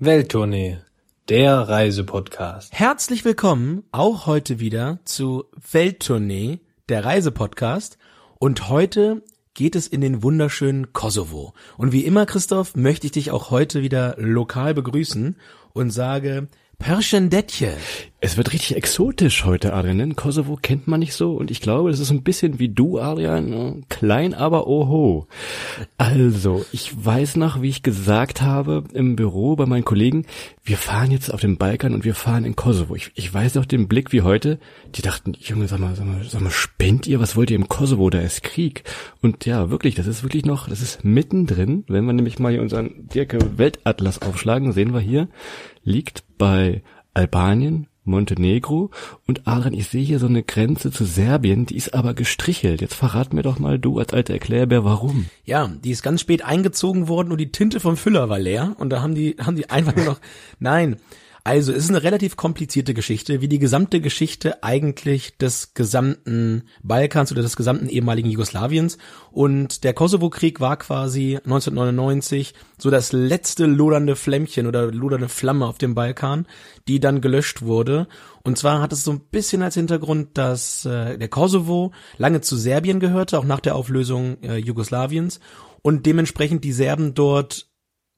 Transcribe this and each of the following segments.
Welttournee, der Reisepodcast. Herzlich willkommen auch heute wieder zu Welttournee, der Reisepodcast. Und heute geht es in den wunderschönen Kosovo. Und wie immer, Christoph, möchte ich dich auch heute wieder lokal begrüßen und sage Perschendetje. Es wird richtig exotisch heute, Adrian. Denn Kosovo kennt man nicht so und ich glaube, es ist ein bisschen wie du, Adrian. Klein, aber oho. Also, ich weiß noch, wie ich gesagt habe im Büro bei meinen Kollegen, wir fahren jetzt auf den Balkan und wir fahren in Kosovo. Ich, ich weiß noch den Blick wie heute. Die dachten, Junge, sag mal, sag mal, sag mal, spinnt ihr? Was wollt ihr im Kosovo? Da ist Krieg. Und ja, wirklich, das ist wirklich noch, das ist mittendrin. Wenn wir nämlich mal hier unseren Dirke Weltatlas aufschlagen, sehen wir hier, liegt bei Albanien, Montenegro und Adrian, ich sehe hier so eine Grenze zu Serbien, die ist aber gestrichelt. Jetzt verrat mir doch mal du als alter Erklärbär, warum. Ja, die ist ganz spät eingezogen worden und die Tinte vom Füller war leer und da haben die, haben die einfach nur noch, nein. Also, es ist eine relativ komplizierte Geschichte, wie die gesamte Geschichte eigentlich des gesamten Balkans oder des gesamten ehemaligen Jugoslawiens. Und der Kosovo-Krieg war quasi 1999 so das letzte lodernde Flämmchen oder lodernde Flamme auf dem Balkan, die dann gelöscht wurde. Und zwar hat es so ein bisschen als Hintergrund, dass äh, der Kosovo lange zu Serbien gehörte, auch nach der Auflösung äh, Jugoslawiens. Und dementsprechend die Serben dort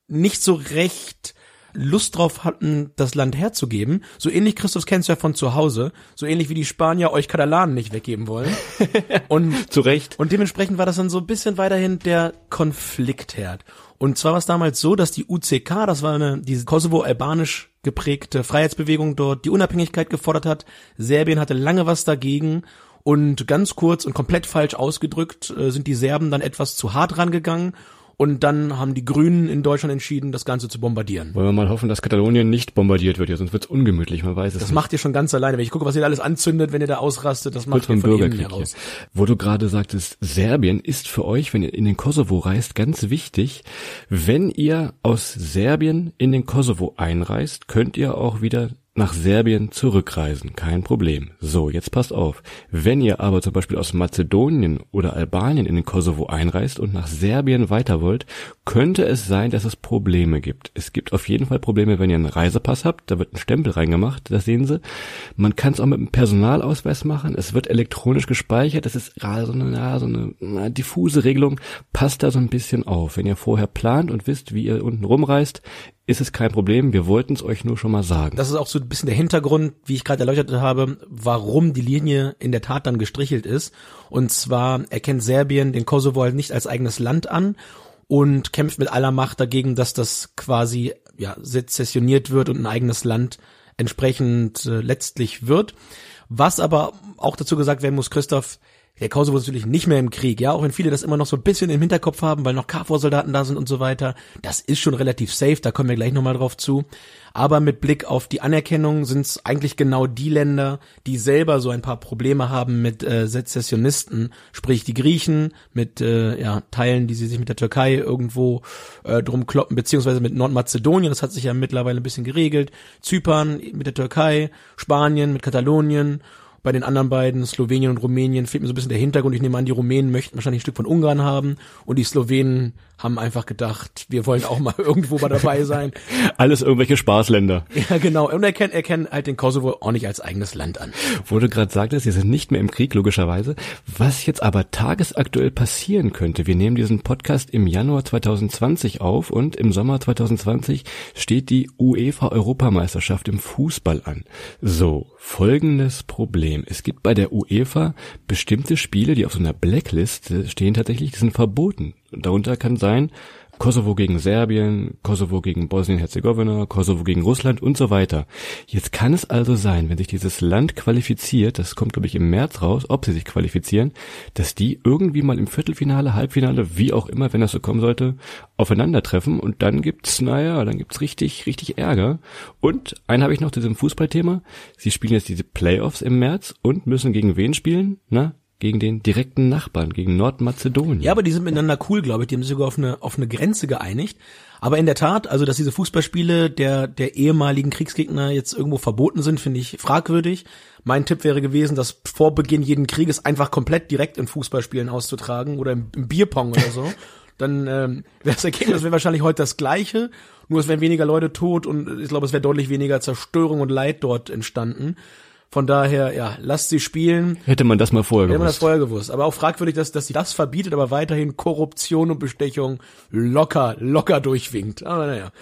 nicht so recht Lust drauf hatten, das Land herzugeben. So ähnlich, Christus kennst du ja von zu Hause, so ähnlich wie die Spanier euch Katalanen nicht weggeben wollen. Und Zu Recht. und dementsprechend war das dann so ein bisschen weiterhin der Konfliktherd. Und zwar war es damals so, dass die UCK, das war eine, diese Kosovo-albanisch geprägte Freiheitsbewegung dort, die Unabhängigkeit gefordert hat. Serbien hatte lange was dagegen. Und ganz kurz und komplett falsch ausgedrückt äh, sind die Serben dann etwas zu hart rangegangen. Und dann haben die Grünen in Deutschland entschieden, das Ganze zu bombardieren. Wollen wir mal hoffen, dass Katalonien nicht bombardiert wird, ja, sonst wird's ungemütlich, man weiß es Das nicht. macht ihr schon ganz alleine. Wenn ich gucke, was ihr da alles anzündet, wenn ihr da ausrastet, das macht ihr von innen Bürgerkrieg heraus. hier. Wo du gerade sagtest, Serbien ist für euch, wenn ihr in den Kosovo reist, ganz wichtig. Wenn ihr aus Serbien in den Kosovo einreist, könnt ihr auch wieder nach Serbien zurückreisen. Kein Problem. So, jetzt passt auf. Wenn ihr aber zum Beispiel aus Mazedonien oder Albanien in den Kosovo einreist und nach Serbien weiter wollt, könnte es sein, dass es Probleme gibt. Es gibt auf jeden Fall Probleme, wenn ihr einen Reisepass habt. Da wird ein Stempel reingemacht, das sehen Sie. Man kann es auch mit einem Personalausweis machen. Es wird elektronisch gespeichert. Das ist gerade so eine, ja, so eine na, diffuse Regelung. Passt da so ein bisschen auf. Wenn ihr vorher plant und wisst, wie ihr unten rumreist, ist es kein Problem. Wir wollten es euch nur schon mal sagen. Das ist auch so ein bisschen der Hintergrund, wie ich gerade erläutert habe, warum die Linie in der Tat dann gestrichelt ist. Und zwar erkennt Serbien den Kosovo halt nicht als eigenes Land an und kämpft mit aller Macht dagegen, dass das quasi ja sezessioniert wird und ein eigenes Land entsprechend äh, letztlich wird. Was aber auch dazu gesagt werden muss, Christoph, der Kosovo ist natürlich nicht mehr im Krieg, ja, auch wenn viele das immer noch so ein bisschen im Hinterkopf haben, weil noch KFOR-Soldaten da sind und so weiter. Das ist schon relativ safe, da kommen wir gleich nochmal drauf zu. Aber mit Blick auf die Anerkennung sind es eigentlich genau die Länder, die selber so ein paar Probleme haben mit äh, Sezessionisten, sprich die Griechen mit äh, ja, Teilen, die sie sich mit der Türkei irgendwo äh, drum kloppen, beziehungsweise mit Nordmazedonien, das hat sich ja mittlerweile ein bisschen geregelt, Zypern mit der Türkei, Spanien mit Katalonien bei den anderen beiden, Slowenien und Rumänien, fehlt mir so ein bisschen der Hintergrund. Ich nehme an, die Rumänen möchten wahrscheinlich ein Stück von Ungarn haben und die Slowenen haben einfach gedacht, wir wollen auch mal irgendwo mal dabei sein. Alles irgendwelche Spaßländer. Ja, genau. Und erkennen, erkennen halt den Kosovo auch nicht als eigenes Land an. Wo du gerade sagtest, wir sind nicht mehr im Krieg, logischerweise. Was jetzt aber tagesaktuell passieren könnte, wir nehmen diesen Podcast im Januar 2020 auf und im Sommer 2020 steht die UEFA-Europameisterschaft im Fußball an. So, folgendes Problem. Es gibt bei der UEFA bestimmte Spiele, die auf so einer Blacklist stehen tatsächlich, die sind verboten. Darunter kann sein, Kosovo gegen Serbien, Kosovo gegen Bosnien-Herzegowina, Kosovo gegen Russland und so weiter. Jetzt kann es also sein, wenn sich dieses Land qualifiziert, das kommt glaube ich im März raus, ob sie sich qualifizieren, dass die irgendwie mal im Viertelfinale, Halbfinale, wie auch immer, wenn das so kommen sollte, aufeinandertreffen und dann gibt's, naja, dann gibt's richtig, richtig Ärger. Und einen habe ich noch zu diesem Fußballthema. Sie spielen jetzt diese Playoffs im März und müssen gegen wen spielen? Na, gegen den direkten Nachbarn, gegen Nordmazedonien. Ja, aber die sind miteinander cool, glaube ich. Die haben sich sogar auf eine, auf eine Grenze geeinigt. Aber in der Tat, also dass diese Fußballspiele der, der ehemaligen Kriegsgegner jetzt irgendwo verboten sind, finde ich fragwürdig. Mein Tipp wäre gewesen, das vor Beginn jeden Krieges einfach komplett direkt in Fußballspielen auszutragen oder im, im Bierpong oder so. Dann ähm, wäre das Ergebnis wäre wahrscheinlich heute das gleiche. Nur es wären weniger Leute tot und ich glaube, es wäre deutlich weniger Zerstörung und Leid dort entstanden. Von daher, ja, lasst sie spielen. Hätte man das mal vorher Hätte man das gewusst. vorher gewusst. Aber auch fragwürdig, dass, dass sie das verbietet, aber weiterhin Korruption und Bestechung locker, locker durchwinkt. Aber naja,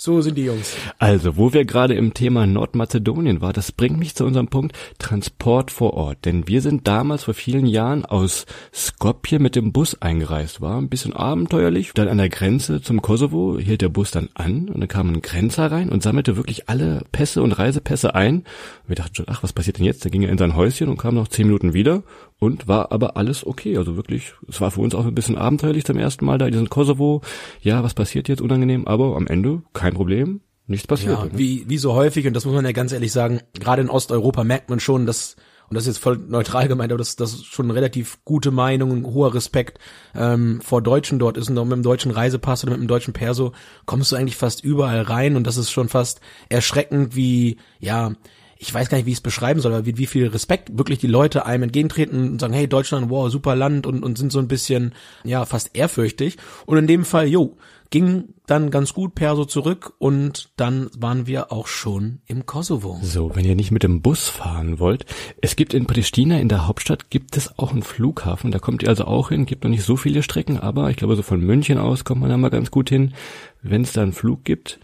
so sind die Jungs. Also, wo wir gerade im Thema Nordmazedonien war, das bringt mich zu unserem Punkt Transport vor Ort. Denn wir sind damals vor vielen Jahren aus Skopje mit dem Bus eingereist. War ein bisschen abenteuerlich. Dann an der Grenze zum Kosovo hielt der Bus dann an und dann kam ein Grenzer rein und sammelte wirklich alle Pässe und Reisepässe ein. Und wir dachten schon, ach, was passiert denn jetzt? Dann ging er in sein Häuschen und kam noch zehn Minuten wieder und war aber alles okay. Also wirklich, es war für uns auch ein bisschen abenteuerlich zum ersten Mal da in diesem Kosovo. Ja, was passiert jetzt? Unangenehm, aber am Ende kein Problem. Nichts passiert. Ja, wie, wie so häufig, und das muss man ja ganz ehrlich sagen, gerade in Osteuropa merkt man schon, dass, und das ist jetzt voll neutral gemeint, aber das, das ist schon relativ gute Meinung, ein hoher Respekt ähm, vor Deutschen dort ist. Und mit dem deutschen Reisepass oder mit dem deutschen Perso kommst du eigentlich fast überall rein und das ist schon fast erschreckend, wie, ja, ich weiß gar nicht, wie ich es beschreiben soll, aber wie, wie viel Respekt wirklich die Leute einem entgegentreten und sagen, hey, Deutschland, wow, super Land und, und sind so ein bisschen, ja, fast ehrfürchtig. Und in dem Fall, jo, ging dann ganz gut Perso zurück und dann waren wir auch schon im Kosovo. So, wenn ihr nicht mit dem Bus fahren wollt, es gibt in Pristina, in der Hauptstadt, gibt es auch einen Flughafen, da kommt ihr also auch hin, gibt noch nicht so viele Strecken, aber ich glaube, so von München aus kommt man da mal ganz gut hin, wenn es da einen Flug gibt.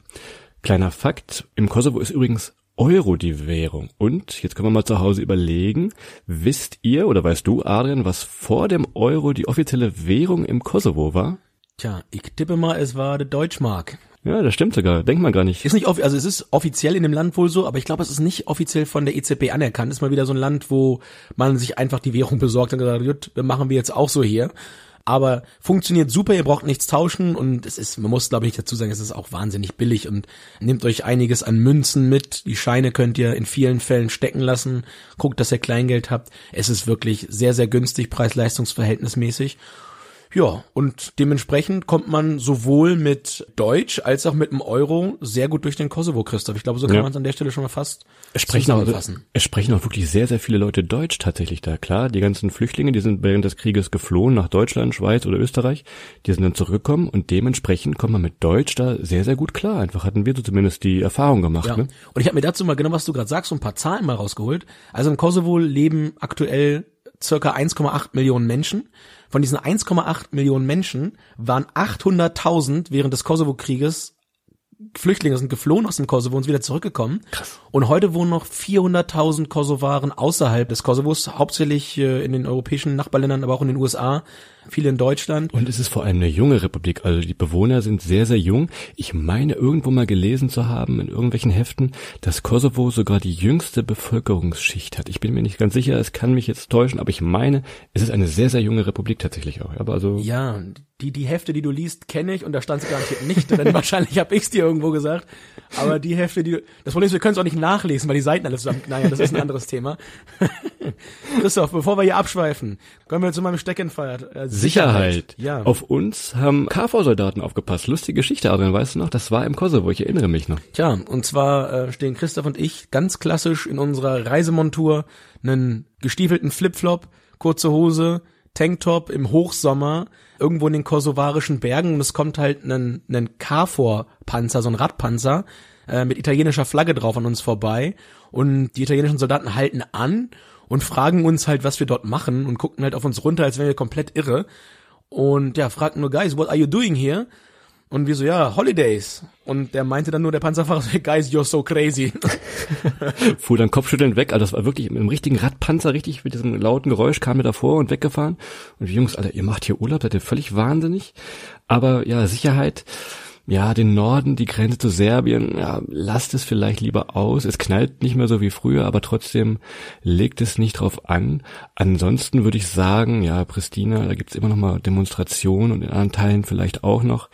Kleiner Fakt, im Kosovo ist übrigens Euro die Währung. Und jetzt können wir mal zu Hause überlegen, wisst ihr oder weißt du, Adrian, was vor dem Euro die offizielle Währung im Kosovo war? Tja, ich tippe mal, es war der Deutschmark. Ja, das stimmt sogar, denkt man gar nicht. Ist nicht, also es ist offiziell in dem Land wohl so, aber ich glaube, es ist nicht offiziell von der EZB anerkannt. Ist mal wieder so ein Land, wo man sich einfach die Währung besorgt und gesagt, gut, machen wir jetzt auch so hier. Aber funktioniert super, ihr braucht nichts tauschen und es ist, man muss glaube ich dazu sagen, es ist auch wahnsinnig billig und nehmt euch einiges an Münzen mit. Die Scheine könnt ihr in vielen Fällen stecken lassen. Guckt, dass ihr Kleingeld habt. Es ist wirklich sehr, sehr günstig, preis-leistungsverhältnismäßig. Ja, und dementsprechend kommt man sowohl mit Deutsch als auch mit dem Euro sehr gut durch den Kosovo, Christoph. Ich glaube, so kann Ja. man es an der Stelle schon mal fast Es sprechen, auch, es sprechen auch wirklich sehr, sehr viele Leute Deutsch tatsächlich da. Klar, die ganzen Flüchtlinge, die sind während des Krieges geflohen nach Deutschland, Schweiz oder Österreich. Die sind dann zurückgekommen und dementsprechend kommt man mit Deutsch da sehr, sehr gut klar. Einfach hatten wir so zumindest die Erfahrung gemacht. Ja. Ne? Und ich habe mir dazu mal genau, was du gerade sagst, so ein paar Zahlen mal rausgeholt. Also im Kosovo leben aktuell circa 1,8 Millionen Menschen. Von diesen 1,8 Millionen Menschen waren 800.000 während des Kosovo-Krieges Flüchtlinge sind geflohen aus dem Kosovo und sind wieder zurückgekommen. Krass. Und heute wohnen noch 400.000 Kosovaren außerhalb des Kosovos, hauptsächlich äh, in den europäischen Nachbarländern, aber auch in den USA, viele in Deutschland. Und es ist vor allem eine junge Republik, also die Bewohner sind sehr, sehr jung. Ich meine irgendwo mal gelesen zu haben in irgendwelchen Heften, dass Kosovo sogar die jüngste Bevölkerungsschicht hat. Ich bin mir nicht ganz sicher, es kann mich jetzt täuschen, aber ich meine, es ist eine sehr, sehr junge Republik tatsächlich auch. Aber also Ja, die, die Hefte, die du liest, kenne ich und da stand es garantiert nicht, denn wahrscheinlich habe ich es dir irgendwo gesagt. Aber die Hefte, die du, das Problem ist, wir können es auch nicht nachlesen, weil die Seiten alle zusammen, naja, das ist ein anderes Thema. Christoph, bevor wir hier abschweifen, kommen wir zu meinem Steckenpferd. Äh, Sicherheit. Ja. Auf uns haben KV-Soldaten aufgepasst. Lustige Geschichte, Adrian, weißt du noch? Das war im Kosovo, ich erinnere mich noch. Tja, und zwar äh, stehen Christoph und ich ganz klassisch in unserer Reisemontur, einen gestiefelten Flipflop, kurze Hose, Tanktop im Hochsommer, irgendwo in den kosovarischen Bergen und es kommt halt ein, ein KFOR-Panzer, so ein Radpanzer, äh, mit italienischer Flagge drauf an uns vorbei und die italienischen Soldaten halten an und fragen uns halt, was wir dort machen und gucken halt auf uns runter, als wären wir komplett irre und ja, fragten nur, guys, what are you doing here? Und wir so, ja, Holidays. Und der meinte dann nur, der Panzerfahrer, guys, you're so crazy. Fuhr dann kopfschüttelnd weg, also das war wirklich mit einem richtigen Radpanzer, richtig mit diesem lauten Geräusch, kam mir davor und weggefahren. Und die Jungs, Alter, ihr macht hier Urlaub, seid ihr völlig wahnsinnig. Aber ja, Sicherheit, ja, den Norden, die Grenze zu Serbien, ja, lasst es vielleicht lieber aus. Es knallt nicht mehr so wie früher, aber trotzdem legt es nicht drauf an. Ansonsten würde ich sagen, ja, Pristina, da gibt's immer noch mal Demonstrationen und in anderen Teilen vielleicht auch noch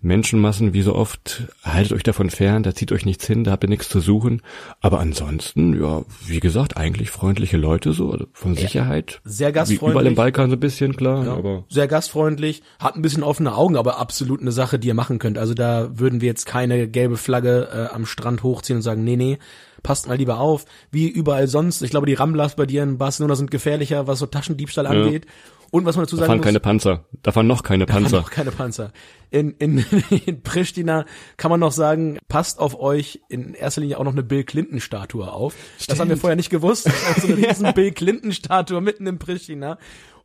Menschenmassen, wie so oft. Haltet euch davon fern, da zieht euch nichts hin, da habt ihr nichts zu suchen. Aber ansonsten, ja, wie gesagt, eigentlich freundliche Leute so, also von Sicherheit. Sehr Wie überall gastfreundlich. im Balkan so ein bisschen, klar, Ja, aber sehr gastfreundlich, hat ein bisschen offene Augen, aber absolut eine Sache, die ihr machen könnt. Also da würden wir jetzt keine gelbe Flagge äh, am Strand hochziehen und sagen, nee, nee, passt mal lieber auf, wie überall sonst. Ich glaube, die Ramblas bei dir in Barcelona sind gefährlicher, was so Taschendiebstahl angeht. Und was man dazu Da sagen fahren muss, keine Panzer. Da fahren noch keine da fahren Panzer. noch keine Panzer. In, in, in Pristina kann man noch sagen, passt auf euch in erster Linie auch noch eine Bill Clinton Statue auf. Das haben wir vorher nicht gewusst. So eine riesen Bill Clinton Statue mitten in Pristina.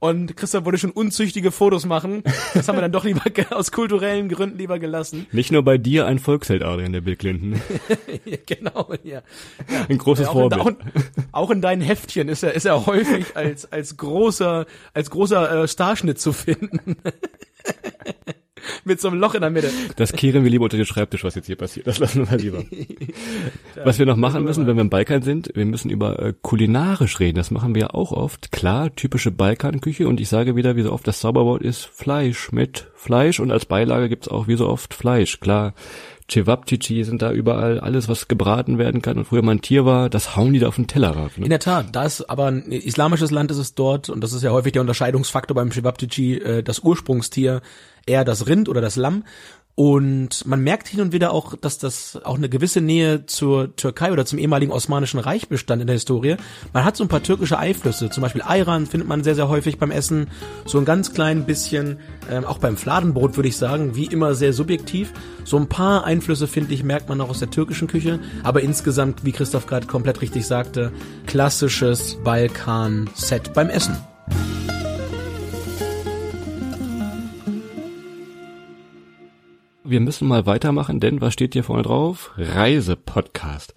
Und Christoph wollte schon unzüchtige Fotos machen. Das haben wir dann doch lieber aus kulturellen Gründen lieber gelassen. Nicht nur bei dir ein Volksheld, Adrian, der Bill Clinton. Genau, ja. Ein großes Ja, auch, in, Vorbild. auch, auch in deinen Heftchen ist er, ist er häufig als, als großer, als großer äh, Starschnitt zu finden. Mit so einem Loch in der Mitte. Das kehren wir lieber unter den Schreibtisch, was jetzt hier passiert. Das lassen wir lieber. Was wir noch machen müssen, wenn wir im Balkan sind, wir müssen über äh, kulinarisch reden. Das machen wir ja auch oft. Klar, typische Balkanküche. Und ich sage wieder, wie so oft, das Zauberwort ist Fleisch mit Fleisch. Und als Beilage gibt's auch wie so oft Fleisch. Klar, Cevapcici sind da überall. Alles, was gebraten werden kann und früher mal ein Tier war, das hauen die da auf den Teller rauf. In Ne? der Tat, da es aber ein islamisches Land ist es dort, und das ist ja häufig der Unterscheidungsfaktor beim Shebabtici, äh, das Ursprungstier, eher das Rind oder das Lamm. Und man merkt hin und wieder auch, dass das auch eine gewisse Nähe zur Türkei oder zum ehemaligen Osmanischen Reich bestand in der Historie. Man hat so ein paar türkische Einflüsse, zum Beispiel Ayran findet man sehr, sehr häufig beim Essen. So ein ganz klein bisschen, ähm, auch beim Fladenbrot würde ich sagen, wie immer sehr subjektiv. So ein paar Einflüsse, finde ich, merkt man auch aus der türkischen Küche. Aber insgesamt, wie Christoph gerade komplett richtig sagte, klassisches Balkan-Set beim Essen. Wir müssen mal weitermachen, denn was steht hier vorne drauf? Reisepodcast.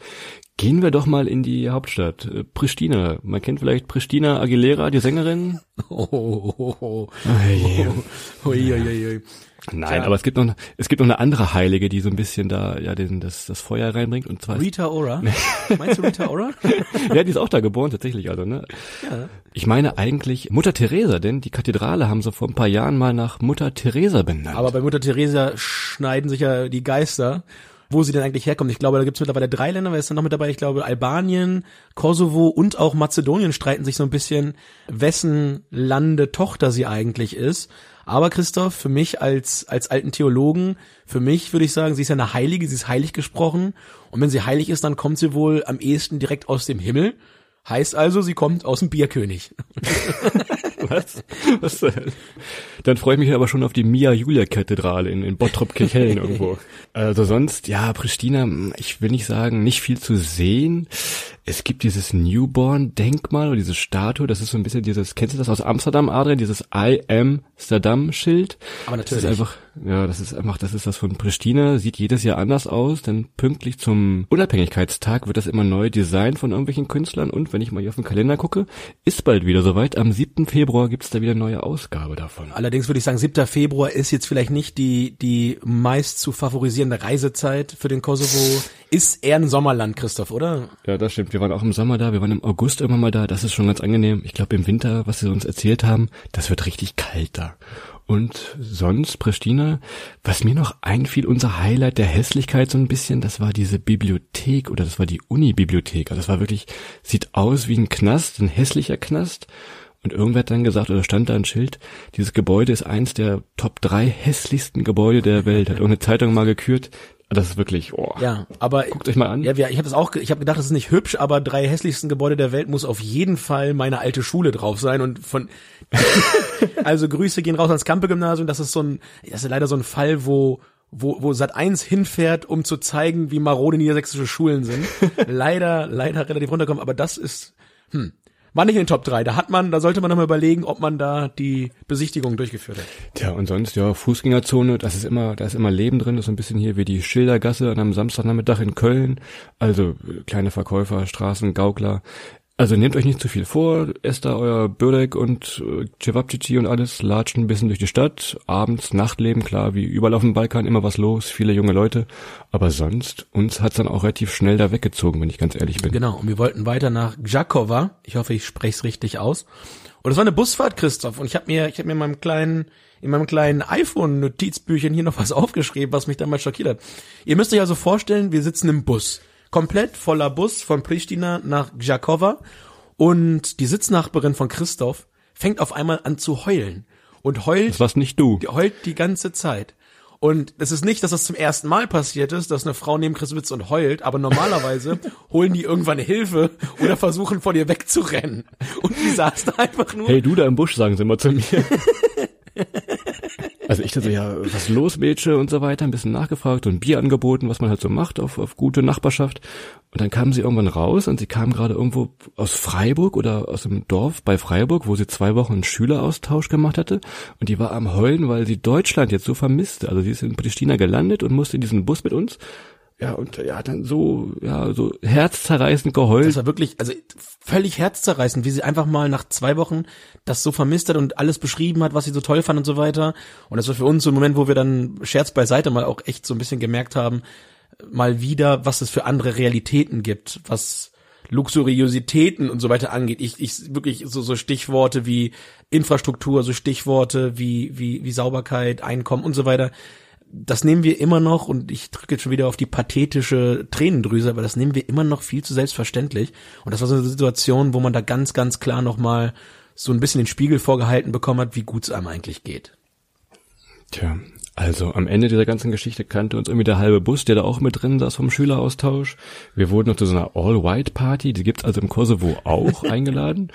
Gehen wir doch mal in die Hauptstadt, äh, Pristina. Man kennt vielleicht Pristina Aguilera, die Sängerin. Oh, oh, oh, oh. Ui, Ui, ui, ui. Nein, aber es gibt noch, es gibt noch eine andere Heilige, die so ein bisschen da, ja, den, das, das Feuer reinbringt und zwar, Rita Ora? Meinst du Rita Ora? ja, die ist auch da geboren, tatsächlich, also, ne? Ja. Ich meine eigentlich Mutter Teresa, denn die Kathedrale haben sie vor ein paar Jahren mal nach Mutter Teresa benannt. Aber bei Mutter Teresa schneiden sich ja die Geister, wo sie denn eigentlich herkommt. Ich glaube, da gibt es mittlerweile drei Länder, wer ist denn noch mit dabei? Ich glaube, Albanien, Kosovo und auch Mazedonien streiten sich so ein bisschen, wessen Lande Tochter sie eigentlich ist. Aber Christoph, für mich als, als alten Theologen, für mich würde ich sagen, sie ist ja eine Heilige, sie ist heilig gesprochen. Und wenn sie heilig ist, dann kommt sie wohl am ehesten direkt aus dem Himmel. Heißt also, sie kommt aus dem Bierkönig. Was? Was Hölle? Dann freue ich mich aber schon auf die Mia-Julia-Kathedrale in, in Bottrop-Kirchhellen irgendwo. Also sonst, ja, Pristina, ich will nicht sagen, nicht viel zu sehen. Es gibt dieses Newborn-Denkmal oder diese Statue, das ist so ein bisschen dieses, kennst du das aus Amsterdam, Adrian, dieses I am Amsterdam-Schild? Aber Das natürlich. ist einfach, ja, das ist einfach, das ist das von Pristina, sieht jedes Jahr anders aus, denn pünktlich zum Unabhängigkeitstag wird das immer neu designt von irgendwelchen Künstlern und wenn ich mal hier auf den Kalender gucke, ist bald wieder soweit. Am 7. Februar gibt's da wieder eine neue Ausgabe davon. Allerdings würde ich sagen, 7. Februar ist jetzt vielleicht nicht die, die meist zu favorisierende Reisezeit für den Kosovo. Ist eher ein Sommerland, Christoph, oder? Ja, das stimmt. Wir waren auch im Sommer da, wir waren im August irgendwann mal da. Das ist schon ganz angenehm. Ich glaube, im Winter, was sie uns erzählt haben, das wird richtig kalt da. Und sonst, Pristina, was mir noch einfiel, unser Highlight der Hässlichkeit so ein bisschen, das war diese Bibliothek oder das war die Uni-Bibliothek. Also das war wirklich, sieht aus wie ein Knast, ein hässlicher Knast. Und irgendwer hat dann gesagt, oder stand da ein Schild, dieses Gebäude ist eins der Top drei hässlichsten Gebäude der Welt. Hat irgendeine Zeitung mal gekürt. Das ist wirklich, oh. Ja, aber Guckt euch mal an. ja, wir, ich habe es auch, ich habe gedacht, das ist nicht hübsch, aber drei hässlichsten Gebäude der Welt muss auf jeden Fall meine alte Schule drauf sein und von also Grüße gehen raus ans Kampe-Gymnasium. Das ist so ein, das ist leider so ein Fall, wo wo, wo Sat 1 hinfährt, um zu zeigen, wie marode niedersächsische Schulen sind. leider, leider relativ runterkommen, aber das ist, hm, war nicht in den Top 3. Da hat man, da sollte man nochmal überlegen, ob man da die Besichtigung durchgeführt hat. Tja, und sonst, ja, Fußgängerzone, das ist immer, da ist immer Leben drin, das ist ein bisschen hier wie die Schildergasse an einem Samstagnachmittag in Köln. Also äh, kleine Verkäufer, Straßen, Gaukler. Also nehmt euch nicht zu viel vor, esst da euer Börek und äh, Cevapcici und alles, latscht ein bisschen durch die Stadt, abends, Nachtleben, klar, wie überall auf dem Balkan, immer was los, viele junge Leute. Aber sonst, uns hat's dann auch relativ schnell da weggezogen, wenn ich ganz ehrlich bin. Genau, und wir wollten weiter nach Gjakova. Ich hoffe, ich spreche es richtig aus. Und es war eine Busfahrt, Christoph. Und ich habe mir, ich habe mir in meinem kleinen, in meinem kleinen iPhone-Notizbüchchen hier noch was aufgeschrieben, was mich damals schockiert hat. Ihr müsst euch also vorstellen, wir sitzen im Bus. Komplett voller Bus von Pristina nach Gjakova. Und die Sitznachbarin von Christoph fängt auf einmal an zu heulen. Und heult Das warst nicht du. heult die ganze Zeit. Und es ist nicht, dass das zum ersten Mal passiert ist, dass eine Frau neben Chris sitzt und heult, aber normalerweise holen die irgendwann Hilfe oder versuchen vor dir wegzurennen. Und die saß da einfach nur. Hey, du da im Busch, sagen sie immer zu mir. Also ich dachte, ja, was los, Mädchen und so weiter, ein bisschen nachgefragt und Bier angeboten, was man halt so macht auf, auf gute Nachbarschaft. Und dann kamen sie irgendwann raus und sie kamen gerade irgendwo aus Freiburg oder aus dem Dorf bei Freiburg, wo sie zwei Wochen einen Schüleraustausch gemacht hatte. Und die war am Heulen, weil sie Deutschland jetzt so vermisste. Also sie ist in Pristina gelandet und musste in diesen Bus mit uns ja, und ja, dann so, ja, so herzzerreißend geheult. Das war wirklich, also völlig herzzerreißend, wie sie einfach mal nach zwei Wochen das so vermisst hat und alles beschrieben hat, was sie so toll fand und so weiter. Und das war für uns so ein Moment, wo wir dann Scherz beiseite mal auch echt so ein bisschen gemerkt haben, mal wieder, was es für andere Realitäten gibt, was Luxuriositäten und so weiter angeht. Ich, ich wirklich so, so Stichworte wie Infrastruktur, so Stichworte wie, wie, wie Sauberkeit, Einkommen und so weiter das nehmen wir immer noch, und ich drücke jetzt schon wieder auf die pathetische Tränendrüse, aber das nehmen wir immer noch viel zu selbstverständlich. Und das war so eine Situation, wo man da ganz, ganz klar nochmal so ein bisschen den Spiegel vorgehalten bekommen hat, wie gut es einem eigentlich geht. Tja, also am Ende dieser ganzen Geschichte kannte uns irgendwie der halbe Bus, der da auch mit drin saß vom Schüleraustausch. Wir wurden noch zu so einer All-White-Party, die gibt's also im Kosovo auch eingeladen.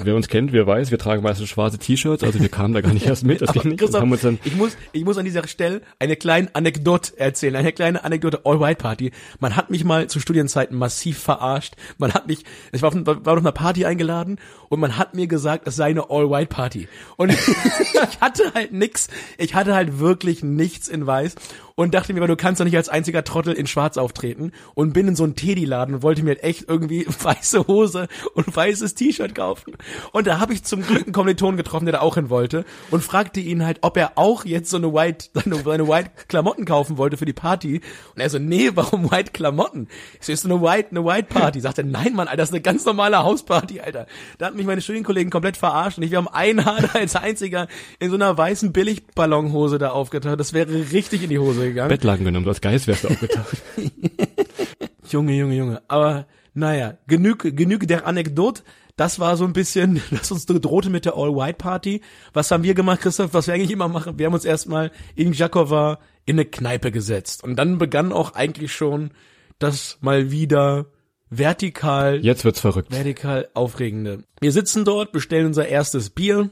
Wer uns kennt, wer weiß, wir tragen meistens schwarze T-Shirts, also wir kamen da gar nicht erst mit. Das ging nicht. Christoph, uns dann ich muss, ich muss an dieser Stelle eine kleine Anekdote erzählen, eine kleine Anekdote All-White-Party. Man hat mich mal zu Studienzeiten massiv verarscht. Man hat mich, ich war auf, war auf einer Party eingeladen und man hat mir gesagt, es sei eine All-White-Party. Und ich hatte halt nix. Ich hatte halt wirklich wirklich nichts in weiß und dachte mir, du kannst doch nicht als einziger Trottel in schwarz auftreten und bin in so einen Teddy-Laden und wollte mir halt echt irgendwie weiße Hose und weißes T-Shirt kaufen. Und da habe ich zum Glück einen Kommiliton getroffen, der da auch hin wollte und fragte ihn halt, ob er auch jetzt so eine White, seine, seine White Klamotten kaufen wollte für die Party. Und er so, nee, warum White Klamotten? Ich so, ist eine White, eine White Party. Sagt er, nein, Mann, Alter, das ist eine ganz normale Hausparty, Alter. Da hat mich meine Studienkollegen komplett verarscht und ich, wir haben einen Hader als einziger in so einer weißen Billigballonhose da aufgetaucht. Das wäre richtig in die Hose gegangen. Bettlaken genommen, du als Geist wärst du aufgetaucht. Junge, Junge, Junge. Aber naja, genug, genug der Anekdote. Das war so ein bisschen, das uns drohte mit der All-White-Party. Was haben wir gemacht, Christoph? Was wir eigentlich immer machen? Wir haben uns erstmal in Jakova in eine Kneipe gesetzt. Und dann begann auch eigentlich schon das mal wieder vertikal. Jetzt wird's verrückt. Vertikal aufregende. Wir sitzen dort, bestellen unser erstes Bier.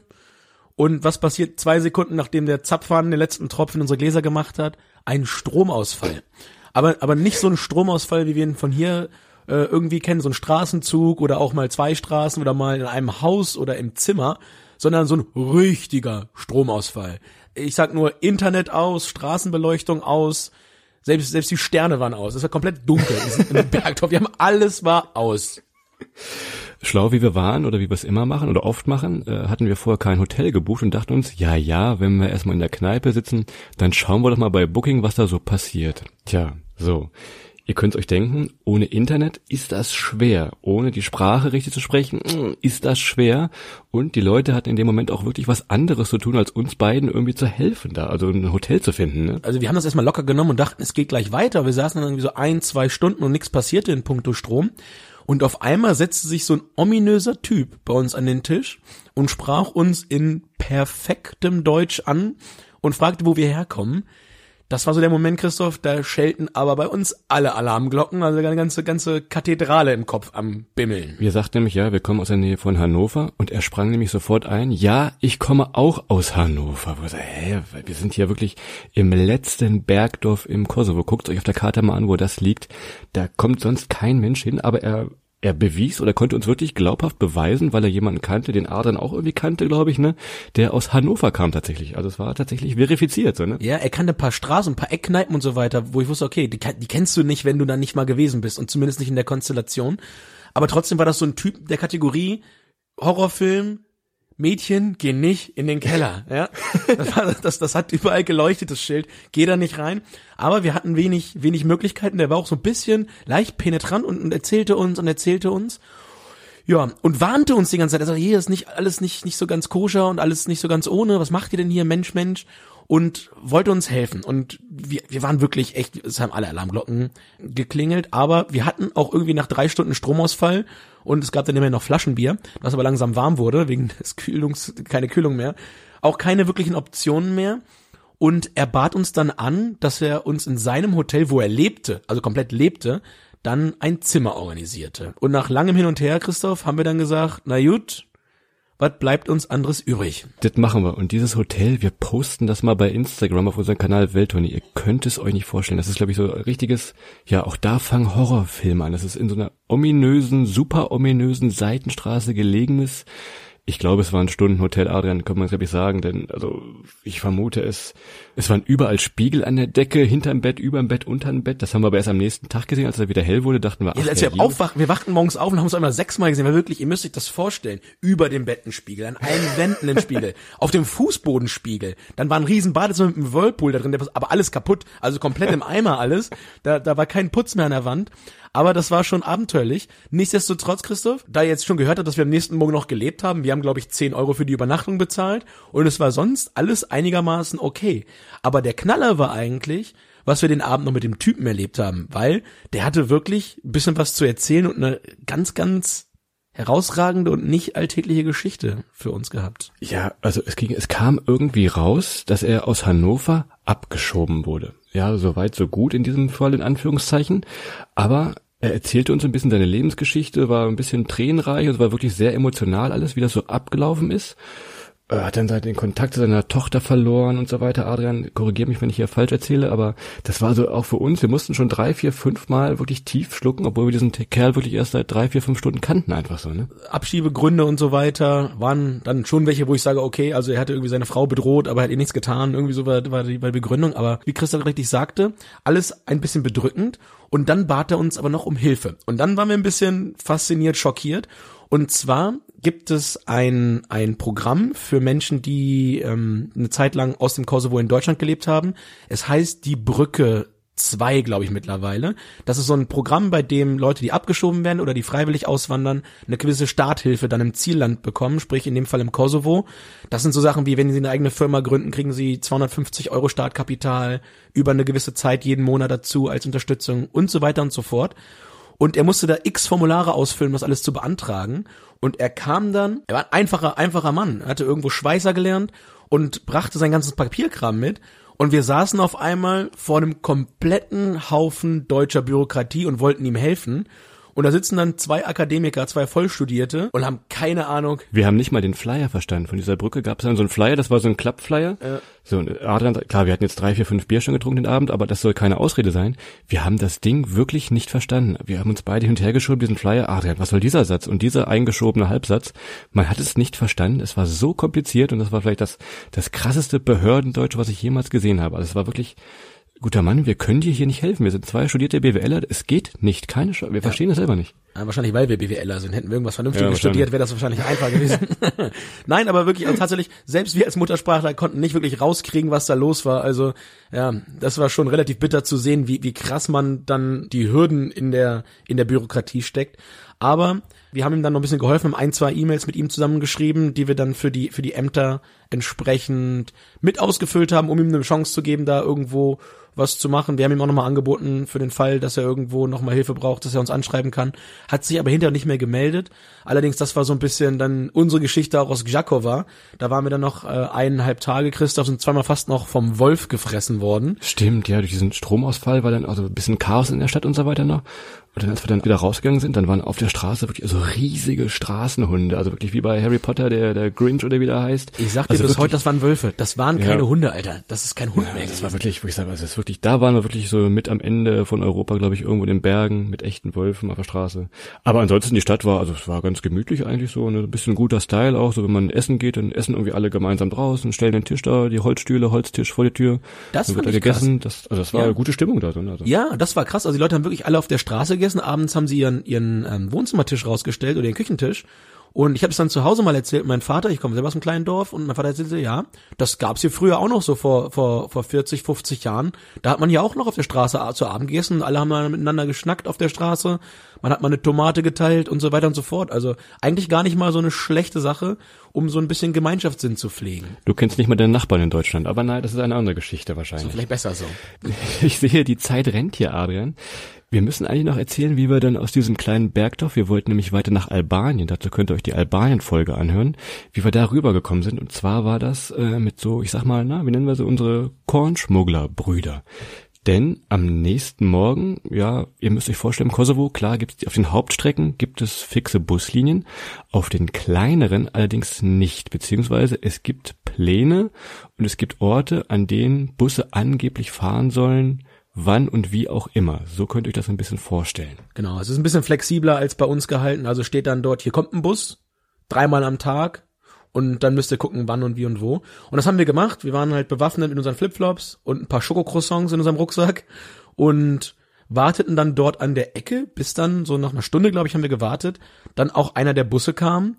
Und was passiert zwei Sekunden, nachdem der Zapfhahn den letzten Tropfen in unsere Gläser gemacht hat? Ein Stromausfall. Aber, aber nicht so ein Stromausfall, wie wir ihn von hier äh, irgendwie kennen, so ein Straßenzug oder auch mal zwei Straßen oder mal in einem Haus oder im Zimmer, sondern so ein richtiger Stromausfall. Ich sag nur Internet aus, Straßenbeleuchtung aus, selbst, selbst die Sterne waren aus. Es war komplett dunkel in dem Bergdorf. Wir haben alles war aus. Schlau wie wir waren oder wie wir es immer machen oder oft machen, äh, hatten wir vorher kein Hotel gebucht und dachten uns, ja, ja, wenn wir erstmal in der Kneipe sitzen, dann schauen wir doch mal bei Booking, was da so passiert. Tja, so. Ihr könnt euch denken, ohne Internet ist das schwer. Ohne die Sprache richtig zu sprechen, mm, ist das schwer. Und die Leute hatten in dem Moment auch wirklich was anderes zu tun, als uns beiden irgendwie zu helfen da, also ein Hotel zu finden. Ne? Also wir haben das erstmal locker genommen und dachten, es geht gleich weiter. Wir saßen dann irgendwie so ein, zwei Stunden und nichts passierte in puncto Strom. Und auf einmal setzte sich so ein ominöser Typ bei uns an den Tisch und sprach uns in perfektem Deutsch an und fragte, wo wir herkommen. Das war so der Moment, Christoph, da schelten aber bei uns alle Alarmglocken, also eine ganze, ganze Kathedrale im Kopf am Bimmeln. Wir sagten nämlich, ja, wir kommen aus der Nähe von Hannover und er sprang nämlich sofort ein, ja, ich komme auch aus Hannover. Wo so, hä, wir sind hier wirklich im letzten Bergdorf im Kosovo. Guckt euch auf der Karte mal an, wo das liegt. Da kommt sonst kein Mensch hin, aber er er bewies oder konnte uns wirklich glaubhaft beweisen, weil er jemanden kannte, den Adrian auch irgendwie kannte, glaube ich, ne, der aus Hannover kam tatsächlich. Also es war tatsächlich verifiziert, so, ne? Ja, er kannte ein paar Straßen, ein paar Eckkneipen und so weiter, wo ich wusste, okay, die, die kennst du nicht, wenn du da nicht mal gewesen bist und zumindest nicht in der Konstellation. Aber trotzdem war das so ein Typ der Kategorie Horrorfilm, Mädchen, geh nicht in den Keller. Ja, das, war, das, das hat überall geleuchtet, das Schild. Geh da nicht rein. Aber wir hatten wenig, wenig Möglichkeiten. Der war auch so ein bisschen leicht penetrant und, und erzählte uns und erzählte uns. Ja, und warnte uns die ganze Zeit. Er sagte, hier ist nicht alles nicht nicht so ganz koscher und alles nicht so ganz ohne. Was macht ihr denn hier, Mensch, Mensch? Und wollte uns helfen. Und wir, wir waren wirklich echt, es haben alle Alarmglocken geklingelt, aber wir hatten auch irgendwie nach drei Stunden Stromausfall und es gab dann immer noch Flaschenbier, was aber langsam warm wurde, wegen des Kühlungs, keine Kühlung mehr, auch keine wirklichen Optionen mehr. Und er bat uns dann an, dass er uns in seinem Hotel, wo er lebte, also komplett lebte, dann ein Zimmer organisierte. Und nach langem Hin und Her, Christoph, haben wir dann gesagt, na gut, was bleibt uns anderes übrig? Das machen wir. Und dieses Hotel, wir posten das mal bei Instagram auf unserem Kanal Welttournee. Ihr könnt es euch nicht vorstellen. Das ist, glaube ich, so ein richtiges, ja, auch da fangen Horrorfilme an. Das ist in so einer ominösen, super ominösen Seitenstraße gelegenes ich glaube, es war ein Stundenhotel, Adrian, kann man glaube ich sagen, denn also ich vermute es, es waren überall Spiegel an der Decke, hinterm Bett, überm Bett, unterm Bett. Das haben wir aber erst am nächsten Tag gesehen, als er wieder hell wurde, dachten wir, ach, ja, als wir aufwachen, wir wachten morgens auf und haben es einmal sechsmal gesehen, weil wirklich, ihr müsst euch das vorstellen, über dem Bett ein Spiegel, an allen Wänden ein Spiegel, auf dem Fußboden Spiegel, dann war ein riesen Badezimmer mit einem Whirlpool da drin, aber alles kaputt, also komplett im Eimer alles, da, da war kein Putz mehr an der Wand aber das war schon abenteuerlich. Nichtsdestotrotz, Christoph, da ihr jetzt schon gehört habt, dass wir am nächsten Morgen noch gelebt haben, wir haben, glaube ich, 10 Euro für die Übernachtung bezahlt und es war sonst alles einigermaßen okay. Aber der Knaller war eigentlich, was wir den Abend noch mit dem Typen erlebt haben, weil der hatte wirklich ein bisschen was zu erzählen und eine ganz, ganz herausragende und nicht alltägliche Geschichte für uns gehabt. Ja, also es ging, es kam irgendwie raus, dass er aus Hannover abgeschoben wurde. Ja, so weit, so gut in diesem Fall in Anführungszeichen. Aber er erzählte uns ein bisschen seine Lebensgeschichte, war ein bisschen tränenreich und war wirklich sehr emotional alles, wie das so abgelaufen ist. Er hat dann den Kontakt zu seiner Tochter verloren und so weiter. Adrian, korrigier mich, wenn ich hier falsch erzähle, aber das war so auch für uns. Wir mussten schon drei, vier, fünf Mal wirklich tief schlucken, obwohl wir diesen Kerl wirklich erst seit drei, vier, fünf Stunden kannten, einfach so, ne? Abschiebegründe und so weiter waren dann schon welche, wo ich sage, okay, also er hatte irgendwie seine Frau bedroht, aber er hat ihr nichts getan. Irgendwie so war, war, die, Begründung. Aber wie Christoph richtig sagte, alles ein bisschen bedrückend. Und dann bat er uns aber noch um Hilfe. Und dann waren wir ein bisschen fasziniert, schockiert. Und zwar gibt es ein, ein Programm für Menschen, die ähm, eine Zeit lang aus dem Kosovo in Deutschland gelebt haben. Es heißt die Brücke 2, glaube ich, mittlerweile. Das ist so ein Programm, bei dem Leute, die abgeschoben werden oder die freiwillig auswandern, eine gewisse Starthilfe dann im Zielland bekommen, sprich in dem Fall im Kosovo. Das sind so Sachen wie, wenn sie eine eigene Firma gründen, kriegen sie 250 Euro Startkapital über eine gewisse Zeit jeden Monat dazu als Unterstützung und so weiter und so fort. Und er musste da x Formulare ausfüllen, um das alles zu beantragen. Und er kam dann, er war ein einfacher, einfacher Mann, er hatte irgendwo Schweißer gelernt und brachte sein ganzes Papierkram mit. Und wir saßen auf einmal vor einem kompletten Haufen deutscher Bürokratie und wollten ihm helfen. Und da sitzen dann zwei Akademiker, zwei Vollstudierte und haben keine Ahnung. Wir haben nicht mal den Flyer verstanden. Von dieser Brücke gab es dann so einen Flyer, das war so ein Klappflyer. Ja. So, Adrian, klar, wir hatten jetzt drei, vier, fünf Bier schon getrunken den Abend, aber das soll keine Ausrede sein. Wir haben das Ding wirklich nicht verstanden. Wir haben uns beide hinterhergeschoben, diesen Flyer. Adrian, was soll dieser Satz? Und dieser eingeschobene Halbsatz. Man hat es nicht verstanden. Es war so kompliziert und das war vielleicht das, das krasseste Behördendeutsch, was ich jemals gesehen habe. Also es war wirklich, guter Mann, wir können dir hier nicht helfen. Wir sind zwei studierte BWLer. Es geht nicht. Keine Sch Wir verstehen das selber nicht. Ja, wahrscheinlich, weil wir BWLer sind. Hätten wir irgendwas Vernünftiges ja, studiert, wäre das wahrscheinlich einfacher gewesen. Nein, aber wirklich, also tatsächlich, selbst wir als Muttersprachler konnten nicht wirklich rauskriegen, was da los war. Also, ja, das war schon relativ bitter zu sehen, wie, wie krass man dann die Hürden in der, in der Bürokratie steckt. Aber wir haben ihm dann noch ein bisschen geholfen, haben ein, zwei E-Mails mit ihm zusammengeschrieben, die wir dann für die, für die Ämter entsprechend mit ausgefüllt haben, um ihm eine Chance zu geben, da irgendwo was zu machen. Wir haben ihm auch nochmal angeboten für den Fall, dass er irgendwo nochmal Hilfe braucht, dass er uns anschreiben kann. Hat sich aber hinterher nicht mehr gemeldet. Allerdings, das war so ein bisschen dann unsere Geschichte auch aus Gjakova. Da waren wir dann noch äh, eineinhalb Tage, Christoph, sind zweimal fast noch vom Wolf gefressen worden. Stimmt, ja, durch diesen Stromausfall war dann also ein bisschen Chaos in der Stadt und so weiter noch. Und dann, als wir dann wieder rausgegangen sind, dann waren auf der Straße wirklich so riesige Straßenhunde, also wirklich wie bei Harry Potter, der, der Grinch oder wie der heißt. Ich sag dir also bis wirklich, heute, das waren Wölfe. Das waren keine ja. Hunde, Alter. Das ist kein Hund ja, mehr. Das war wirklich, wo ich sage, also das ist wirklich, da waren wir wirklich so mit am Ende von Europa, glaube ich, irgendwo in den Bergen mit echten Wölfen auf der Straße. Aber ansonsten die Stadt war, also es war ganz gemütlich eigentlich so, ne, ein bisschen guter Style auch, so wenn man essen geht, dann essen irgendwie alle gemeinsam draußen, stellen den Tisch da, die Holzstühle, Holztisch vor die Tür. Das wird da gegessen. Krass. Das, also das war ja. eine gute Stimmung da drin. Also. Ja, das war krass. Also die Leute haben wirklich alle auf der Straße gegessen. Abends haben sie ihren, ihren ähm, Wohnzimmertisch rausgestellt oder ihren Küchentisch. Und ich habe es dann zu Hause mal erzählt, mein Vater, ich komme selber aus einem kleinen Dorf und mein Vater erzählte, ja, das gab's hier früher auch noch so vor, vor, vor 40, 50 Jahren. Da hat man ja auch noch auf der Straße zu Abend gegessen, alle haben mal miteinander geschnackt auf der Straße, man hat mal eine Tomate geteilt und so weiter und so fort. Also eigentlich gar nicht mal so eine schlechte Sache, um so ein bisschen Gemeinschaftssinn zu pflegen. Du kennst nicht mal deinen Nachbarn in Deutschland, aber nein, das ist eine andere Geschichte wahrscheinlich. So, vielleicht besser so. Ich sehe, die Zeit rennt hier, Adrian. Wir müssen eigentlich noch erzählen, wie wir dann aus diesem kleinen Bergdorf, wir wollten nämlich weiter nach Albanien, dazu könnt ihr euch die Albanien-Folge anhören, wie wir da rübergekommen sind. Und zwar war das äh, mit so, ich sag mal, na, wie nennen wir sie, unsere Kornschmugglerbrüder. Denn am nächsten Morgen, ja, ihr müsst euch vorstellen, Kosovo, klar gibt's auf den Hauptstrecken gibt es fixe Buslinien, auf den kleineren allerdings nicht, beziehungsweise es gibt Pläne und es gibt Orte, an denen Busse angeblich fahren sollen, wann und wie auch immer. So könnt ihr euch das ein bisschen vorstellen. Genau, es ist ein bisschen flexibler als bei uns gehalten. Also steht dann dort, hier kommt ein Bus, dreimal am Tag und dann müsst ihr gucken, wann und wie und wo. Und das haben wir gemacht. Wir waren halt bewaffnet mit unseren Flipflops und ein paar Schokocroissants in unserem Rucksack und warteten dann dort an der Ecke, bis dann so nach einer Stunde, glaube ich, haben wir gewartet, dann auch einer der Busse kam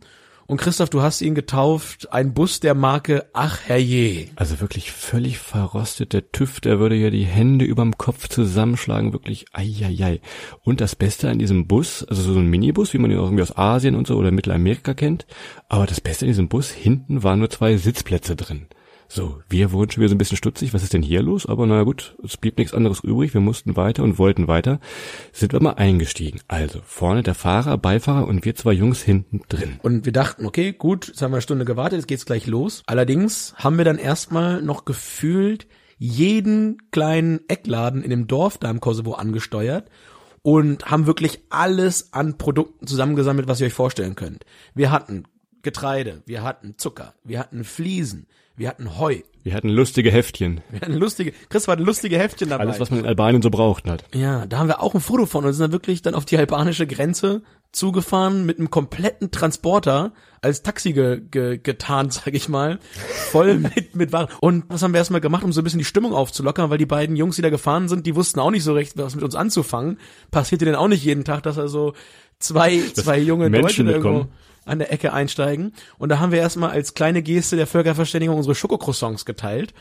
und Christoph, du hast ihn getauft, ein Bus der Marke Ach herrje. Also wirklich völlig verrostet. Der TÜV, der würde ja die Hände überm Kopf zusammenschlagen. Wirklich, eieiei. Und das Beste an diesem Bus, also so ein Minibus, wie man ihn irgendwie aus Asien und so oder Mittelamerika kennt. Aber das Beste an diesem Bus, hinten waren nur zwei Sitzplätze drin. So, wir wurden schon wieder so ein bisschen stutzig, was ist denn hier los? Aber naja gut, es blieb nichts anderes übrig, wir mussten weiter und wollten weiter. Sind wir mal eingestiegen. Also, vorne der Fahrer, Beifahrer und wir zwei Jungs hinten drin. Und wir dachten, okay, gut, jetzt haben wir eine Stunde gewartet, jetzt geht's gleich los. Allerdings haben wir dann erstmal noch gefühlt jeden kleinen Eckladen in dem Dorf da im Kosovo angesteuert und haben wirklich alles an Produkten zusammengesammelt, was ihr euch vorstellen könnt. Wir hatten Getreide, wir hatten Zucker, wir hatten Fliesen, wir hatten Heu. Wir hatten lustige Heftchen. Wir hatten lustige, Chris war lustige Heftchen dabei. Alles, was man in Albanien so braucht hat. Ja, da haben wir auch ein Foto von und sind dann wirklich dann auf die albanische Grenze zugefahren mit einem kompletten Transporter als Taxi ge, ge, getarnt, sag ich mal, voll mit mit Waren. Und was haben wir erstmal gemacht, um so ein bisschen die Stimmung aufzulockern, weil die beiden Jungs, die da gefahren sind, die wussten auch nicht so recht, was mit uns anzufangen. Passierte denn auch nicht jeden Tag, dass er so zwei zwei junge Menschen Leute irgendwo. An der Ecke einsteigen. Und da haben wir erstmal als kleine Geste der Völkerverständigung unsere Schokocroissants geteilt.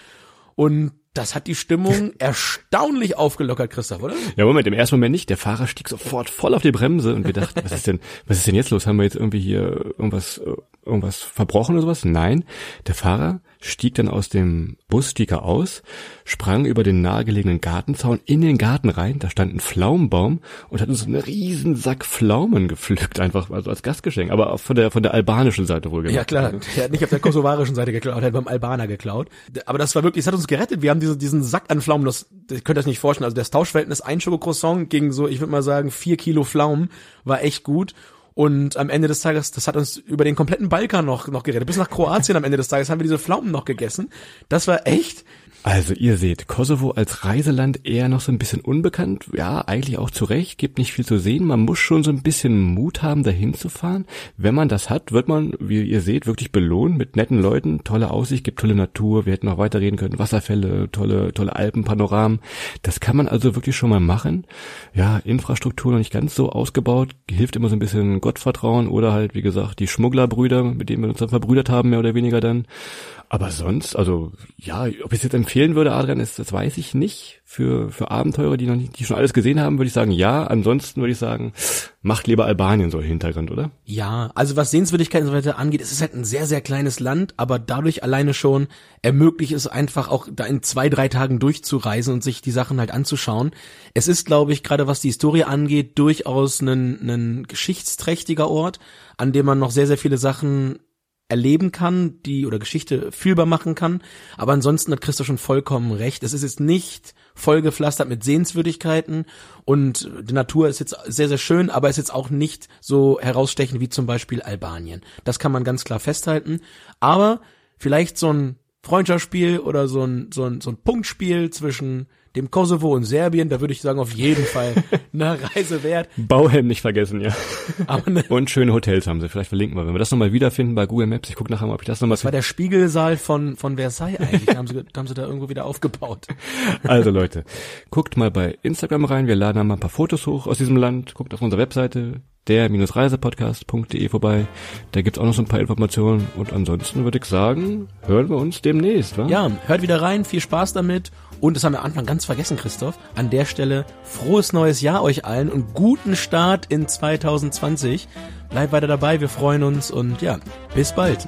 Und das hat die Stimmung erstaunlich aufgelockert, Christoph, oder? Ja, Moment, im ersten Moment nicht. Der Fahrer stieg sofort voll auf die Bremse und wir dachten, was ist denn, was ist denn jetzt los? Haben wir jetzt irgendwie hier irgendwas, irgendwas verbrochen oder sowas? Nein. Der Fahrer stieg dann aus dem Bus, stieg er aus, sprang über den nahegelegenen Gartenzaun in den Garten rein, da stand ein Pflaumenbaum und hat uns einen riesen Sack Pflaumen gepflückt, einfach also als Gastgeschenk, aber auch von der, von der albanischen Seite wohl Ja klar, er hat nicht auf der kosovarischen Seite geklaut, er hat beim Albaner geklaut. Aber das war wirklich, es hat uns gerettet. Wir haben diese, diesen Sack an Pflaumen, das, ihr könnt das nicht vorstellen. Also das Tauschverhältnis ein Schokocroissant gegen so, ich würde mal sagen, vier Kilo Pflaumen war echt gut. Und am Ende des Tages, das hat uns über den kompletten Balkan noch, noch gerettet. Bis nach Kroatien am Ende des Tages haben wir diese Pflaumen noch gegessen. Das war echt, Also ihr seht, Kosovo als Reiseland eher noch so ein bisschen unbekannt. Ja, eigentlich auch zu Recht, gibt nicht viel zu sehen. Man muss schon so ein bisschen Mut haben, dahin zu fahren. Wenn man das hat, wird man, wie ihr seht, wirklich belohnt mit netten Leuten, tolle Aussicht, gibt tolle Natur. Wir hätten noch weiterreden können, Wasserfälle, tolle, tolle Alpenpanoramen. Das kann man also wirklich schon mal machen. Ja, Infrastruktur noch nicht ganz so ausgebaut, hilft immer so ein bisschen Gottvertrauen oder halt, wie gesagt, die Schmugglerbrüder, mit denen wir uns dann verbrüdert haben, mehr oder weniger dann. Aber sonst, also ja, ob ich es jetzt empfehlen würde, Adrian, ist, das weiß ich nicht. Für, für Abenteurer, die noch nicht, die schon alles gesehen haben, würde ich sagen, ja. Ansonsten würde ich sagen, macht lieber Albanien so Hintergrund, oder? Ja, also was Sehenswürdigkeiten und so weiter angeht, es ist halt ein sehr, sehr kleines Land, aber dadurch alleine schon ermöglicht es einfach auch da in zwei, drei Tagen durchzureisen und sich die Sachen halt anzuschauen. Es ist, glaube ich, gerade was die Historie angeht, durchaus ein, ein geschichtsträchtiger Ort, an dem man noch sehr, sehr viele Sachen erleben kann, die oder Geschichte fühlbar machen kann. Aber ansonsten hat Christoph schon vollkommen recht. Es ist jetzt nicht vollgepflastert mit Sehenswürdigkeiten und die Natur ist jetzt sehr, sehr schön, aber ist jetzt auch nicht so herausstechend wie zum Beispiel Albanien. Das kann man ganz klar festhalten. Aber vielleicht so ein Freundschaftsspiel oder so ein, so ein, so ein Punktspiel zwischen dem Kosovo und Serbien, da würde ich sagen, auf jeden Fall eine Reise wert. Bauhelm nicht vergessen, ja. Aber ne, Und schöne Hotels haben sie. Vielleicht verlinken wir. Wenn wir das nochmal wiederfinden bei Google Maps, ich gucke nachher mal, ob ich das nochmal das war der Spiegelsaal von, von Versailles eigentlich. Da haben, sie, da haben sie da irgendwo wieder aufgebaut. Also Leute, guckt mal bei Instagram rein. Wir laden da mal ein paar Fotos hoch aus diesem Land. Guckt auf unserer Webseite der-reisepodcast.de vorbei. Da gibt's auch noch so ein paar Informationen. Und ansonsten würde ich sagen, hören wir uns demnächst, wa? Ja, hört wieder rein, viel Spaß damit. Und das haben wir am Anfang ganz vergessen, Christoph. An der Stelle frohes neues Jahr euch allen und guten Start in 2020. Bleibt weiter dabei, wir freuen uns und ja, bis bald.